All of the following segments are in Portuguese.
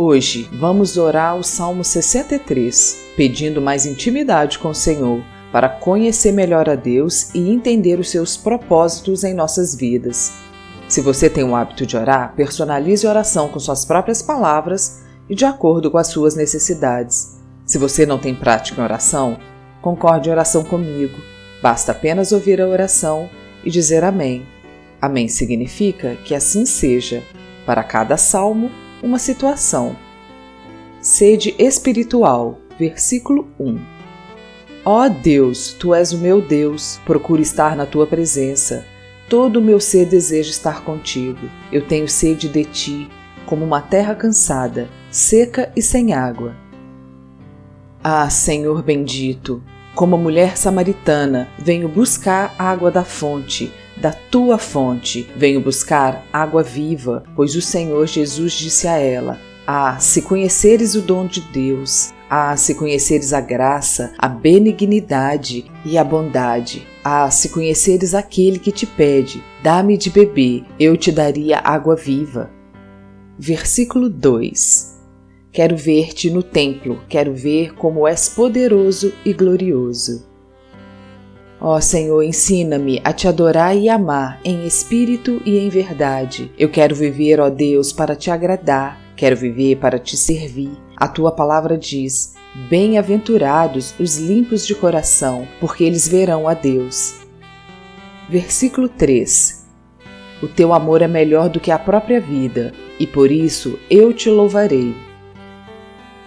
Hoje vamos orar o Salmo 63, pedindo mais intimidade com o Senhor, para conhecer melhor a Deus e entender os seus propósitos em nossas vidas. Se você tem o hábito de orar, personalize a oração com suas próprias palavras e de acordo com as suas necessidades. Se você não tem prática em oração, concorde em oração comigo. Basta apenas ouvir a oração e dizer Amém. Amém significa que assim seja. Para cada salmo, uma situação. Sede espiritual, versículo 1. Ó oh Deus, tu és o meu Deus, procuro estar na tua presença. Todo o meu ser deseja estar contigo. Eu tenho sede de ti, como uma terra cansada, seca e sem água. Ah, Senhor bendito, como a mulher samaritana, venho buscar água da fonte, da tua fonte, venho buscar água viva, pois o Senhor Jesus disse a ela: Ah, se conheceres o dom de Deus, ah, se conheceres a graça, a benignidade e a bondade, ah, se conheceres aquele que te pede, dá-me de beber, eu te daria água viva. Versículo 2 Quero ver-te no templo, quero ver como és poderoso e glorioso. Ó Senhor, ensina-me a te adorar e amar em espírito e em verdade. Eu quero viver, ó Deus, para te agradar, quero viver para te servir. A tua palavra diz: Bem-aventurados os limpos de coração, porque eles verão a Deus. Versículo 3 O teu amor é melhor do que a própria vida, e por isso eu te louvarei.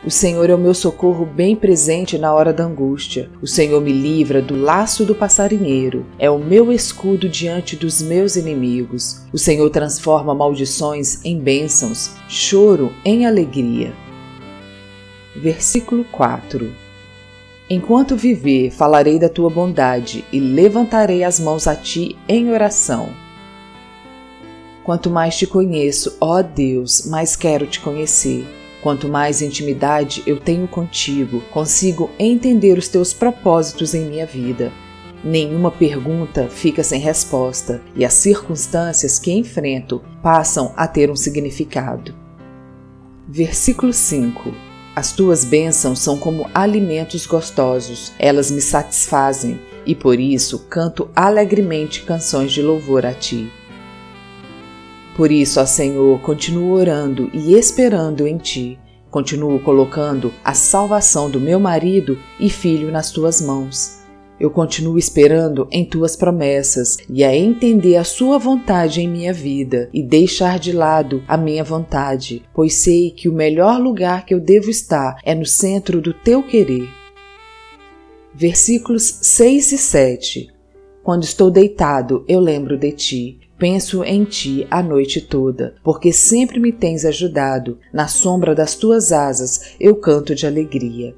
O Senhor é o meu socorro bem presente na hora da angústia. O Senhor me livra do laço do passarinheiro. É o meu escudo diante dos meus inimigos. O Senhor transforma maldições em bênçãos, choro em alegria. Versículo 4 Enquanto viver, falarei da tua bondade e levantarei as mãos a ti em oração. Quanto mais te conheço, ó Deus, mais quero te conhecer. Quanto mais intimidade eu tenho contigo, consigo entender os teus propósitos em minha vida. Nenhuma pergunta fica sem resposta e as circunstâncias que enfrento passam a ter um significado. Versículo 5 As tuas bênçãos são como alimentos gostosos, elas me satisfazem e por isso canto alegremente canções de louvor a ti. Por isso, ó Senhor, continuo orando e esperando em Ti. Continuo colocando a salvação do meu marido e filho nas Tuas mãos. Eu continuo esperando em Tuas promessas e a entender a Sua vontade em minha vida e deixar de lado a minha vontade, pois sei que o melhor lugar que eu devo estar é no centro do Teu querer. Versículos 6 e 7 Quando estou deitado, eu lembro de Ti Penso em ti a noite toda, porque sempre me tens ajudado. Na sombra das tuas asas eu canto de alegria.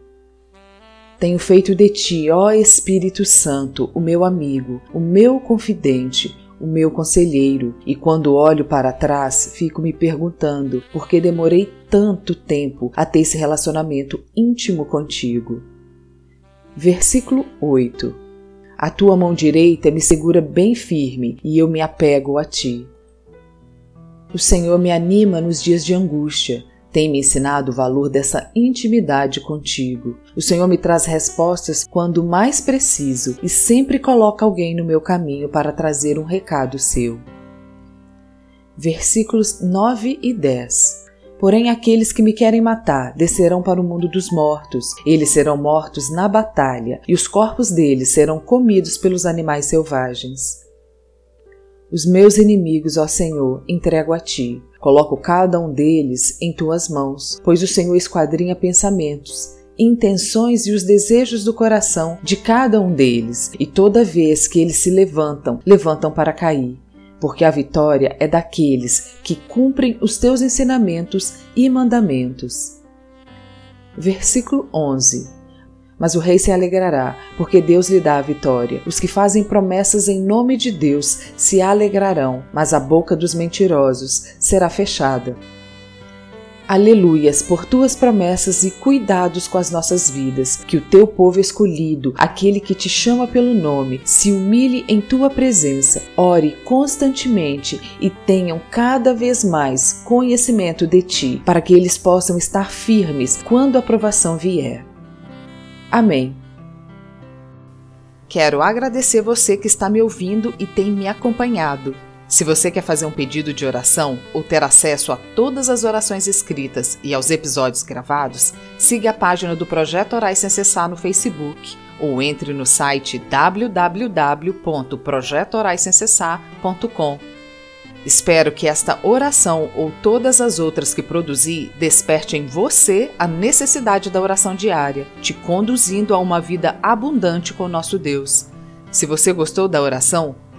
Tenho feito de ti, ó Espírito Santo, o meu amigo, o meu confidente, o meu conselheiro, e quando olho para trás, fico me perguntando por que demorei tanto tempo a ter esse relacionamento íntimo contigo. Versículo 8 a tua mão direita me segura bem firme e eu me apego a ti. O Senhor me anima nos dias de angústia. Tem me ensinado o valor dessa intimidade contigo. O Senhor me traz respostas quando mais preciso e sempre coloca alguém no meu caminho para trazer um recado seu. Versículos 9 e 10 Porém, aqueles que me querem matar descerão para o mundo dos mortos. Eles serão mortos na batalha, e os corpos deles serão comidos pelos animais selvagens. Os meus inimigos, ó Senhor, entrego a ti. Coloco cada um deles em tuas mãos, pois o Senhor esquadrinha pensamentos intenções e os desejos do coração de cada um deles, e toda vez que eles se levantam, levantam para cair porque a vitória é daqueles que cumprem os teus ensinamentos e mandamentos. Versículo 11 mas o rei se alegrará, porque Deus lhe dá a vitória. Os que fazem promessas em nome de Deus se alegrarão, mas a boca dos mentirosos será fechada. Aleluias por tuas promessas e cuidados com as nossas vidas. Que o teu povo escolhido, aquele que te chama pelo nome, se humilhe em tua presença, ore constantemente e tenham cada vez mais conhecimento de ti, para que eles possam estar firmes quando a provação vier. Amém. Quero agradecer você que está me ouvindo e tem me acompanhado. Se você quer fazer um pedido de oração ou ter acesso a todas as orações escritas e aos episódios gravados, siga a página do Projeto Orais Sem Cessar no Facebook ou entre no site www.projetoraissemcessar.com. Espero que esta oração ou todas as outras que produzi desperte em você a necessidade da oração diária, te conduzindo a uma vida abundante com nosso Deus. Se você gostou da oração,